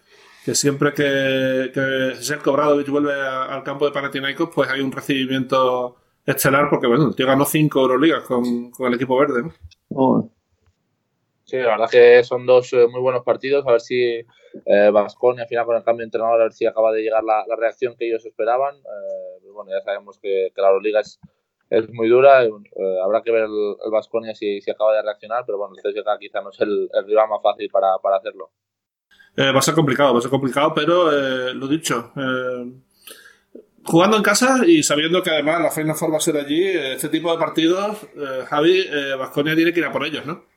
que siempre que, que Serko Bradovic vuelve al campo de Panathinaikos, pues hay un recibimiento estelar porque, bueno, el tío ganó cinco Euroligas con, con el equipo verde, ¿no? La verdad que son dos eh, muy buenos partidos. A ver si Vasconi al final con el cambio de entrenador, a ver si acaba de llegar la, reacción que ellos esperaban. Eh, bueno, ya sabemos que, la Euroliga es, es muy dura. Eh, habrá que ver el Vasconia si, si, acaba de reaccionar, pero bueno, el CSKA quizá no es el, rival más fácil para, para hacerlo. va a ser complicado, va a ser complicado, pero lo dicho, jugando en casa y sabiendo que además la Final Four va a ser allí, este tipo de partidos, Javi, Vasconia tiene que ir a por ellos, ¿no?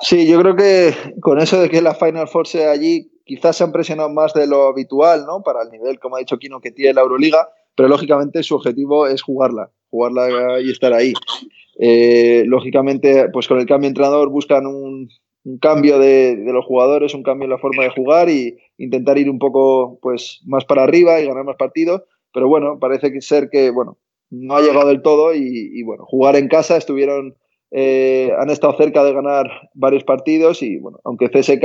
Sí, yo creo que con eso de que la Final Four sea allí, quizás se han presionado más de lo habitual, ¿no? Para el nivel, como ha dicho Kino, que tiene la Euroliga, pero lógicamente su objetivo es jugarla, jugarla y estar ahí. Eh, lógicamente, pues con el cambio de entrenador buscan un, cambio de, los jugadores, un cambio en la forma de jugar y intentar ir un poco pues más para arriba y ganar más partidos. Pero bueno, parece ser que bueno, no ha llegado del todo y, y bueno, jugar en casa estuvieron eh, han estado cerca de ganar varios partidos y, bueno, aunque CSK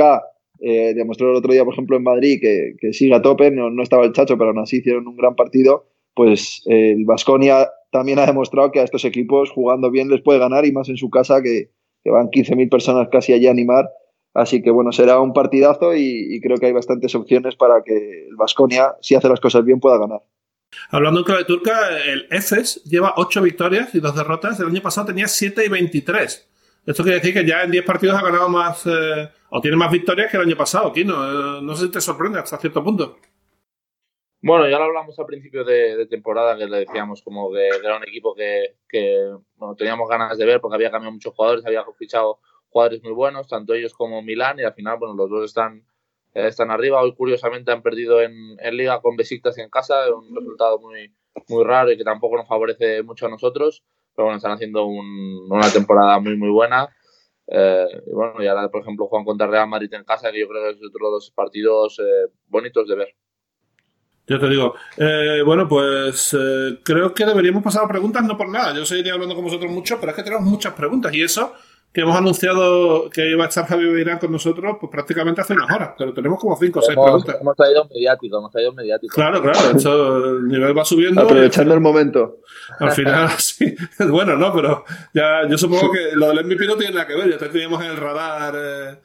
eh, demostró el otro día, por ejemplo, en Madrid que, que sigue a tope, no, no, estaba el Chacho, pero aún así hicieron un gran partido, pues eh, el Vasconia también ha demostrado que a estos equipos jugando bien les puede ganar y más en su casa que, que van 15.000 personas casi allí a animar. Así que bueno, será un partidazo y, y creo que hay bastantes opciones para que el Vasconia, si hace las cosas bien, pueda ganar. Hablando en clave turca, el EFES lleva 8 victorias y 2 derrotas. El año pasado tenía 7 y 23. Esto quiere decir que ya en 10 partidos ha ganado más, eh, o tiene más victorias que el año pasado, Kino. Eh, no sé si te sorprende hasta cierto punto. Bueno, ya lo hablamos al principio de, temporada, que le decíamos como que era un equipo que, teníamos ganas de ver porque había cambiado muchos jugadores, había fichado jugadores muy buenos, tanto ellos como Milán, y al final, bueno, los dos están están arriba. Hoy, curiosamente, han perdido en, Liga con Besiktas en casa, un resultado muy, muy raro y que tampoco nos favorece mucho a nosotros. Pero bueno, están haciendo una temporada muy, muy buena. Eh, y bueno, y ahora, por ejemplo, juegan contra Real Madrid en casa, que yo creo que es otro de los partidos eh, bonitos de ver. Yo te digo, bueno, pues creo que deberíamos pasar a preguntas, no por nada. Yo seguiría hablando con vosotros mucho, pero es que tenemos muchas preguntas y eso que hemos anunciado que iba a estar Javier Beirán con nosotros, pues prácticamente hace unas horas, pero tenemos como cinco o seis preguntas. Hemos traído mediático, hemos traído mediático. Claro, claro, el nivel va subiendo. Aprovechando el momento. Al final, sí. Bueno, no, pero ya yo supongo que lo del MVP no tiene nada que ver, ya te teníamos en el radar. Eh,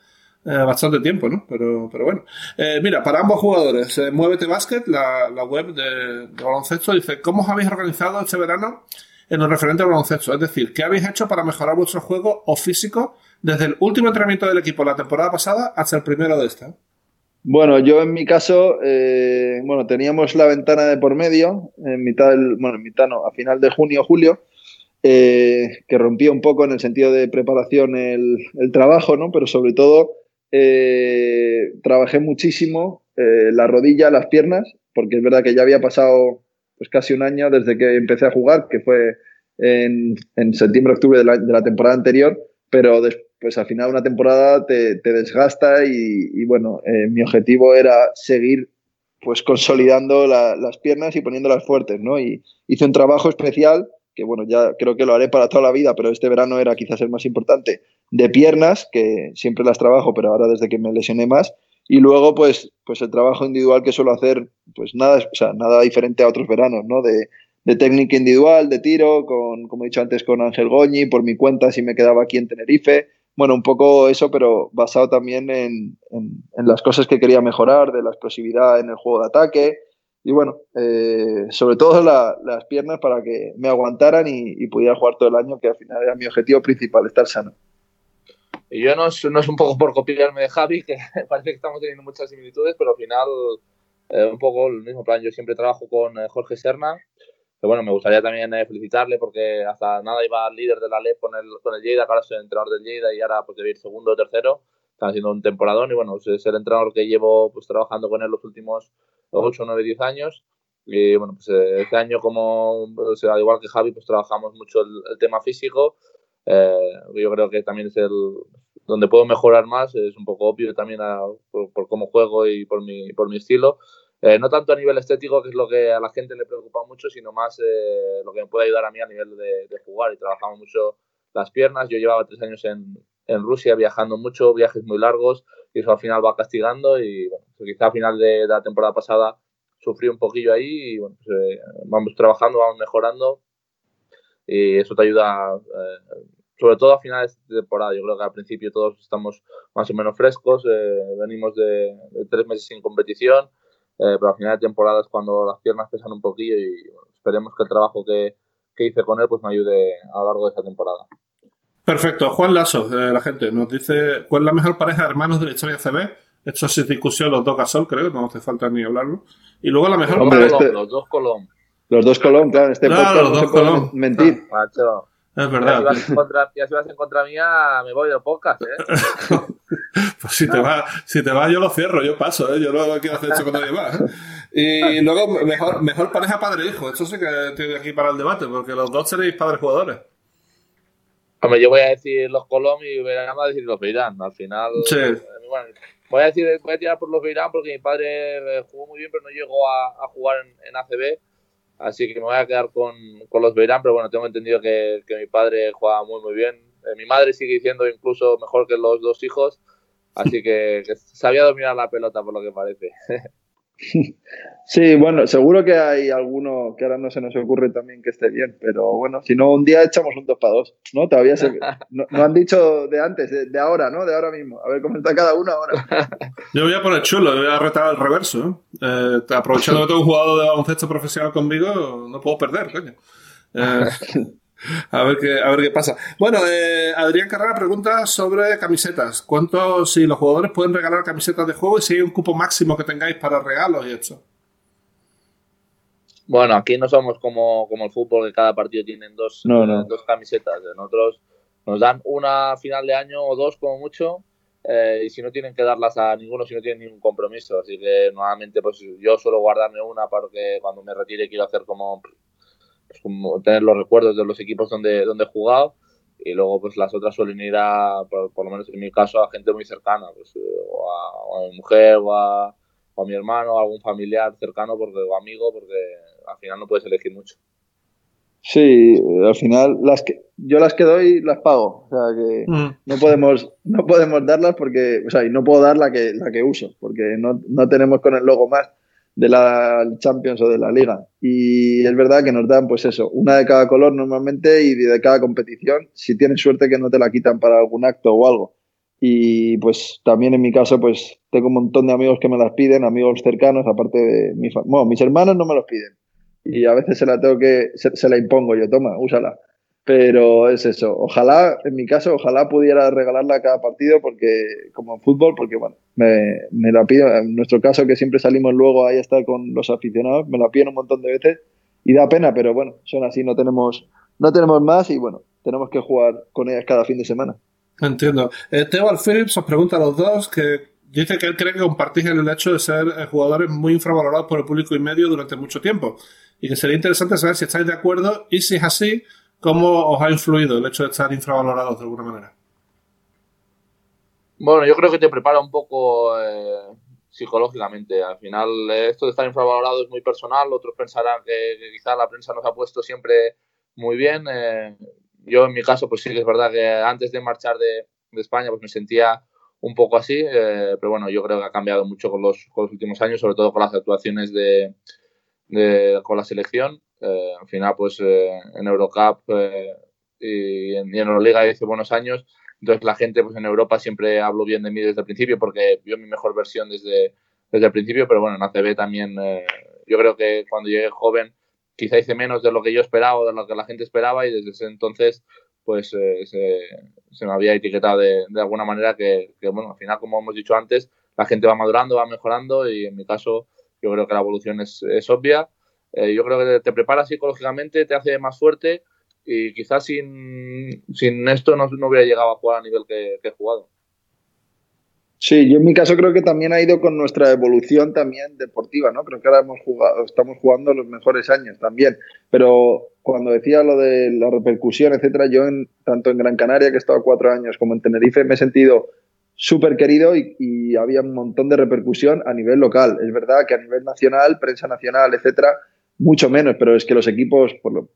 eh, bastante tiempo, ¿no? Pero, pero bueno. Eh, mira, para ambos jugadores, Muévete Basket, la, la web de, de, baloncesto, dice, ¿cómo os habéis organizado este verano en lo referente al baloncesto. Es decir, ¿qué habéis hecho para mejorar vuestro juego o físico desde el último entrenamiento del equipo la temporada pasada hasta el primero de esta? Bueno, yo en mi caso, eh, bueno, teníamos la ventana de por medio, en mitad del, bueno, en mitad no, a final de junio, julio, eh, que rompía un poco en el sentido de preparación el, trabajo, ¿no? Pero sobre todo eh, trabajé muchísimo la rodilla, las piernas, porque es verdad que ya había pasado pues casi un año desde que empecé a jugar, que fue en, en septiembre-octubre de la, de la, temporada anterior, pero después al final una temporada te, te desgasta y, bueno, eh, mi objetivo era seguir pues consolidando las piernas y poniéndolas fuertes, ¿no? Y hice un trabajo especial que bueno, ya creo que lo haré para toda la vida, pero este verano era quizás el más importante, de piernas, que siempre las trabajo, pero ahora desde que me lesioné más, y luego, pues, pues el trabajo individual que suelo hacer, pues nada, o sea, nada diferente a otros veranos, ¿no? De, de técnica individual, de tiro, con, como he dicho antes, con Ángel Goñi, por mi cuenta si me quedaba aquí en Tenerife. Bueno, un poco eso, pero basado también en, en, las cosas que quería mejorar, de la explosividad en el juego de ataque. Y bueno, eh, sobre todo las piernas para que me aguantaran y, y pudiera jugar todo el año, que al final era mi objetivo principal, estar sano. Y yo no es, no es un poco por copiarme de Javi, que parece que estamos teniendo muchas similitudes, pero al final eh, un poco el mismo plan. Yo siempre trabajo con eh, Jorge Serna, que bueno, me gustaría también eh, felicitarle porque hasta nada iba líder de la LEP con el, con el Lleida, ahora soy entrenador del Lleida y ahora pues debe ir segundo o tercero. Están haciendo un temporadón y bueno, es el entrenador que llevo pues trabajando con él los últimos 8, 9, 10 años. Y bueno, pues este año como, pues, al igual que Javi, pues trabajamos mucho el tema físico eh, yo creo que también es el donde puedo mejorar más, es un poco obvio también por, cómo juego y por mi, por mi estilo. Eh, no tanto a nivel estético, que es lo que a la gente le preocupa mucho, sino más eh, lo que me puede ayudar a mí a nivel de, jugar. Y trabajamos mucho las piernas. Yo llevaba tres años en, en, Rusia viajando mucho, viajes muy largos, y eso al final va castigando. Y bueno, pues quizá al final de, la temporada pasada sufrí un poquillo ahí y bueno, pues, vamos trabajando, vamos mejorando y eso te ayuda, eh, sobre todo a finales de temporada. Yo creo que al principio todos estamos más o menos frescos, eh, venimos de, tres meses sin competición, eh, pero a final de temporada es cuando las piernas pesan un poquillo y esperemos que el trabajo que, que hice con él pues me ayude a lo largo de esta temporada. Perfecto. Juan Lasso, la gente, nos dice cuál es la mejor pareja de hermanos de la historia CB. Esto es discusión los dos Gasol, creo, no hace falta ni hablarlo. Y luego la mejor pareja... Los dos Colón. Los dos Colón, claro, en este claro, los dos mentir. Es verdad. Ya si, vas en contra, mía, me voy del podcast, ¿eh? pues si te va, si te va, yo lo cierro, yo paso, ¿eh? Yo no quiero hacer esto con nadie más. ¿eh? Y luego, mejor, mejor pareja padre-hijo. Esto sí que estoy aquí para el debate, porque los dos seréis padres jugadores. Hombre, yo voy a decir los Colom y Verán a decir los Beirán. Al final, sí. Voy a decir, voy a tirar por los Beirán porque mi padre jugó muy bien, pero no llegó a, jugar en, ACB. Así que me voy a quedar con, con los Beirán, pero bueno, tengo entendido que, que mi padre juega muy, muy bien. Eh, mi madre sigue diciendo incluso mejor que los dos hijos. Así que, que sabía dominar la pelota, por lo que parece. Sí, bueno, seguro que hay alguno que ahora no se nos ocurre también que esté bien, pero bueno, si no, un día echamos un 2 para 2, ¿no? Todavía se, no, han dicho de antes, de, ahora, ¿no? De ahora mismo. A ver cómo está cada uno ahora. Yo voy a poner chulo, voy a retar al reverso. ¿eh? aprovechando que tengo un jugador de baloncesto profesional conmigo, no puedo perder, coño. Eh, a ver qué, a ver qué pasa. Bueno, eh, Adrián Carrera pregunta sobre camisetas. ¿Cuántos, si los jugadores pueden regalar camisetas de juego y si hay un cupo máximo que tengáis para regalos y esto? Bueno, aquí no somos como, como el fútbol, que cada partido tienen dos, dos camisetas. Nosotros nos dan una final de año o dos como mucho, eh, y si no tienen que darlas a ninguno, si no tienen ningún compromiso. Así que normalmente pues yo suelo guardarme una porque cuando me retire quiero hacer como pues, como tener los recuerdos de los equipos donde, donde he jugado y luego pues las otras suelen ir a, por, lo menos en mi caso, a gente muy cercana, pues, eh, o, a, mi mujer o a, mi hermano, o a algún familiar cercano porque, o amigo, porque al final no puedes elegir mucho. Sí, al final las que yo las que doy las pago, o sea que mm. no podemos no podemos darlas porque, o sea, y no puedo dar la que la que uso porque no, no tenemos con el logo más de la Champions o de la Liga. Y es verdad que nos dan, pues eso, una de cada color normalmente y de cada competición, si tienes suerte que no te la quitan para algún acto o algo. Y pues también en mi caso, pues tengo un montón de amigos que me las piden, amigos cercanos, aparte de mi Bueno, mis hermanos no me los piden. Y a veces se la tengo que, se, se la impongo yo, toma, úsala. Pero es eso. Ojalá, en mi caso, ojalá pudiera regalarla a cada partido, porque como en fútbol, porque bueno, me, me, la pido. En nuestro caso, que siempre salimos luego ahí a estar con los aficionados, me la piden un montón de veces y da pena, pero bueno, son así, no tenemos, no tenemos más y bueno, tenemos que jugar con ellas cada fin de semana. Entiendo. Eh, Teo Phillips os pregunta a los dos que dice que él cree que compartís el hecho de ser eh, jugadores muy infravalorados por el público y medio durante mucho tiempo y que sería interesante saber si estáis de acuerdo y si es así ¿Cómo os ha influido el hecho de estar infravalorados de alguna manera? Bueno, yo creo que te prepara un poco eh, psicológicamente. Al final, esto de estar infravalorado es muy personal. Otros pensarán que, quizás la prensa nos ha puesto siempre muy bien. Eh, yo, en mi caso, pues sí que es verdad que antes de marchar de, España, pues me sentía un poco así. Eh, pero bueno, yo creo que ha cambiado mucho con los, últimos años, sobre todo con las actuaciones de, con la selección. Eh, al final, pues eh, en Eurocup eh, y, en, Euroliga hice buenos años. Entonces la gente pues en Europa siempre habló bien de mí desde el principio porque vio mi mejor versión desde, desde el principio, pero bueno, en ACB también yo creo que cuando llegué joven quizá hice menos de lo que yo esperaba o de lo que la gente esperaba y desde ese entonces pues se, me había etiquetado de, de alguna manera que, que, bueno, al final como hemos dicho antes, la gente va madurando, va mejorando y en mi caso yo creo que la evolución es obvia eh, yo creo que te prepara psicológicamente, te hace más fuerte y quizás sin, sin esto no, no, hubiera llegado a jugar a nivel que, he jugado. Sí, yo en mi caso creo que también ha ido con nuestra evolución también deportiva, ¿no? Creo que ahora hemos jugado, estamos jugando los mejores años también. Pero cuando decía lo de la repercusión, etcétera, yo en, tanto en Gran Canaria, que he estado cuatro años, como en Tenerife, me he sentido súper querido y, y, había un montón de repercusión a nivel local. Es verdad que a nivel nacional, prensa nacional, etcétera, mucho menos, pero es que los equipos, por lo,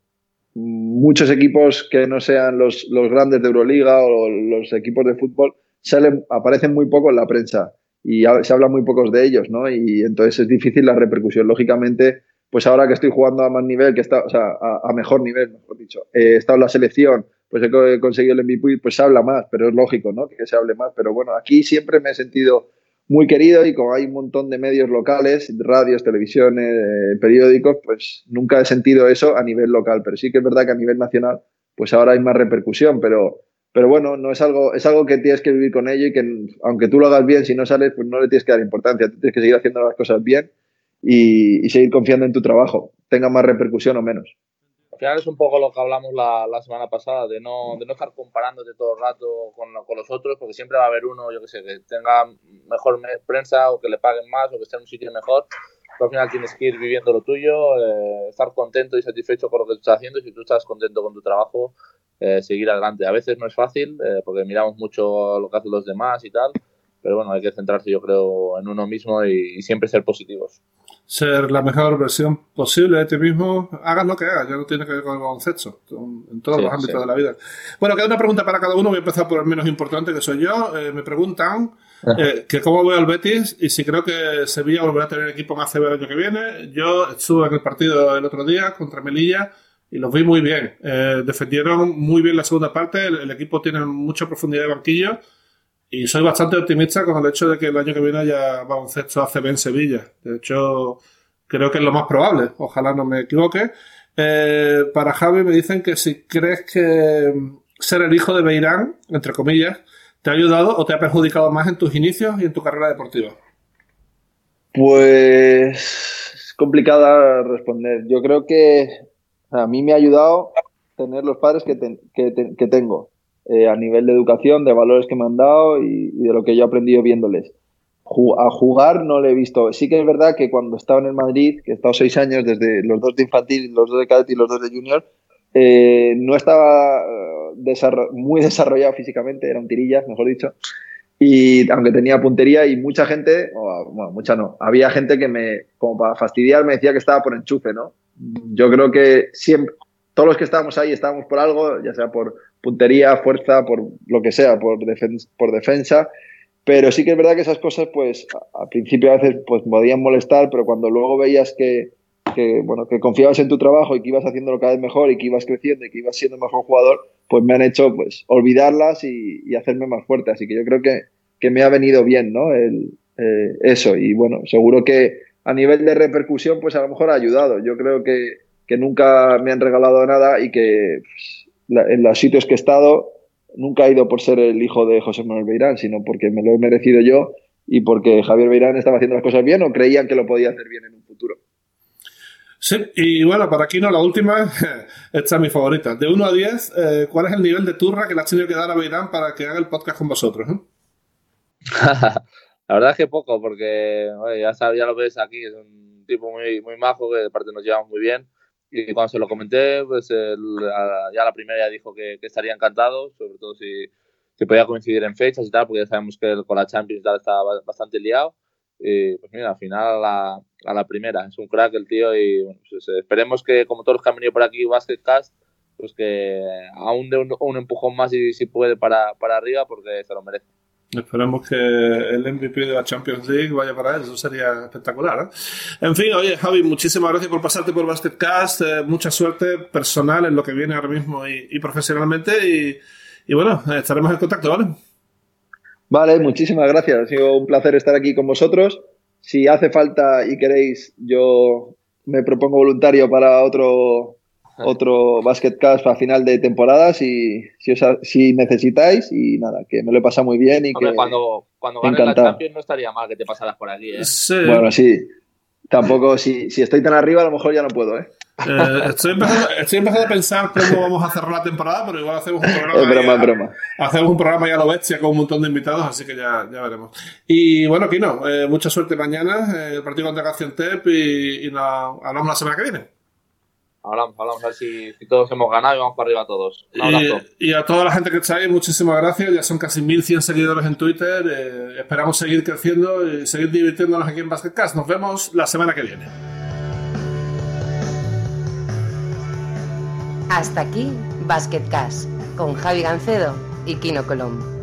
muchos equipos que no sean los, los, grandes de Euroliga o los equipos de fútbol salen, aparecen muy poco en la prensa y se habla muy pocos de ellos, ¿no? Y entonces es difícil la repercusión. Lógicamente, pues ahora que estoy jugando a más nivel, que está, o sea, a, mejor nivel, mejor dicho, he estado en la selección, pues he conseguido el MVP, pues se habla más, pero es lógico, ¿no? Que se hable más. Pero bueno, aquí siempre me he sentido muy querido y como hay un montón de medios locales, radios, televisiones, eh, periódicos, pues nunca he sentido eso a nivel local. Pero sí que es verdad que a nivel nacional, pues ahora hay más repercusión, pero, pero bueno, no es algo, es algo que tienes que vivir con ello y que aunque tú lo hagas bien, si no sales, pues no le tienes que dar importancia, tienes que seguir haciendo las cosas bien y, y seguir confiando en tu trabajo, tenga más repercusión o menos final es un poco lo que hablamos la, semana pasada, de no, de no estar comparándote todo el rato con, con, los otros, porque siempre va a haber uno, yo que sé, que tenga mejor prensa o que le paguen más o que esté en un sitio mejor. Al final tienes que ir viviendo lo tuyo, eh, estar contento y satisfecho con lo que estás haciendo si tú estás contento con tu trabajo, eh, seguir adelante. A veces no es fácil eh, porque miramos mucho lo que hacen los demás y tal, pero bueno, hay que centrarse yo creo en uno mismo y siempre ser positivos ser la mejor versión posible de ti mismo, hagas lo que hagas, ya no tiene que ver con el baloncesto, en todos los ámbitos de la vida. Bueno, queda una pregunta para cada uno, voy a empezar por el menos importante que soy yo. Eh, me preguntan eh, que cómo veo al Betis y si creo que Sevilla volverá a tener equipo en ACB el año que viene. Yo estuve en el partido el otro día contra Melilla y los vi muy bien. Eh, defendieron muy bien la segunda parte, el, el equipo tiene mucha profundidad de banquillo y soy bastante optimista con el hecho de que el año que viene haya baloncesto ACB en Sevilla. De hecho, creo que es lo más probable. Ojalá no me equivoque. Eh, para Javi me dicen que si crees que ser el hijo de Beirán, entre comillas, te ha ayudado o te ha perjudicado más en tus inicios y en tu carrera deportiva. Pues es complicada responder. Yo creo que a mí me ha ayudado tener los padres que, que tengo. Eh, a nivel de educación, de valores que me han dado y, de lo que yo he aprendido viéndoles. a jugar no le he visto. Sí que es verdad que cuando estaba en el Madrid, que he estado seis años, desde los dos de infantil, los dos de cadete y los dos de junior, eh, no estaba eh, muy desarrollado físicamente, era un tirillas, mejor dicho. Y aunque tenía puntería y mucha gente, bueno, mucha no, había gente que me, como para fastidiar, me decía que estaba por enchufe, ¿no? Yo creo que siempre, todos los que estábamos ahí estábamos por algo, ya sea por puntería, fuerza, por lo que sea, por, por defensa. Pero sí que es verdad que esas cosas, pues, al principio a veces pues, podían molestar, pero cuando luego veías que, que, bueno, que confiabas en tu trabajo y que ibas haciéndolo cada vez mejor y que ibas creciendo y que ibas siendo mejor jugador, pues me han hecho pues, olvidarlas y, hacerme más fuerte. Así que yo creo que, que me ha venido bien ¿no? El, eh, eso. Y bueno, seguro que a nivel de repercusión, pues a lo mejor ha ayudado. Yo creo que, que nunca me han regalado nada y que pues, en los sitios que he estado nunca he ido por ser el hijo de José Manuel Beirán, sino porque me lo he merecido yo y porque Javier Beirán estaba haciendo las cosas bien o creían que lo podía hacer bien en un futuro. Sí, y bueno, para aquí no, la última, esta es mi favorita. De 1 a 10, eh, ¿cuál es el nivel de turra que le has tenido que dar a Beirán para que haga el podcast con vosotros? Eh? la verdad es que poco, porque ya, ya lo ves aquí, es un tipo muy, muy majo, que de parte nos llevamos muy bien y cuando se lo comenté, pues ya la primera ya dijo que, estaría encantado, sobre todo si, si, podía coincidir en fechas y tal, porque ya sabemos que con la Champions tal estaba bastante liado. Y pues mira, al final a la, a la primera, es un crack el tío y pues, esperemos que como todos los que han venido por aquí, Basketcast, pues que aún dé un, un empujón más y si puede para, para arriba porque se lo merece. Esperemos que el MVP de la Champions League vaya para él, eso sería espectacular. ¿eh? En fin, oye Javi, muchísimas gracias por pasarte por Basketcast, eh, mucha suerte personal en lo que viene ahora mismo y, profesionalmente y, bueno, estaremos en contacto, ¿vale? Vale, muchísimas gracias, ha sido un placer estar aquí con vosotros. Si hace falta y queréis, yo me propongo voluntario para otro otro Basketcast a final de temporada si, si, si, necesitáis y nada, que me lo he pasado muy bien y que cuando, cuando ganes la Champions no estaría mal que te pasaras por aquí, ¿eh? Bueno, sí. Tampoco, si, si estoy tan arriba, a lo mejor ya no puedo, ¿eh? eh estoy, empezando, a pensar cómo vamos a cerrar la temporada, pero igual hacemos un programa. Es broma, broma. Hacemos un programa ya a lo bestia con un montón de invitados, así que ya, ya veremos. Y bueno, Kino, eh, mucha suerte mañana, eh, el partido contra Gaziantep y, y hablamos la semana que viene. Hablamos, hablamos a ver si, todos hemos ganado y vamos para arriba todos. Y, a toda la gente que está ahí, muchísimas gracias. Ya son casi 1100 seguidores en Twitter. Eh, esperamos seguir creciendo y seguir divirtiéndonos aquí en Basketcast. Nos vemos la semana que viene. Hasta aquí Basketcast con Javi Gancedo y Kino Colombo.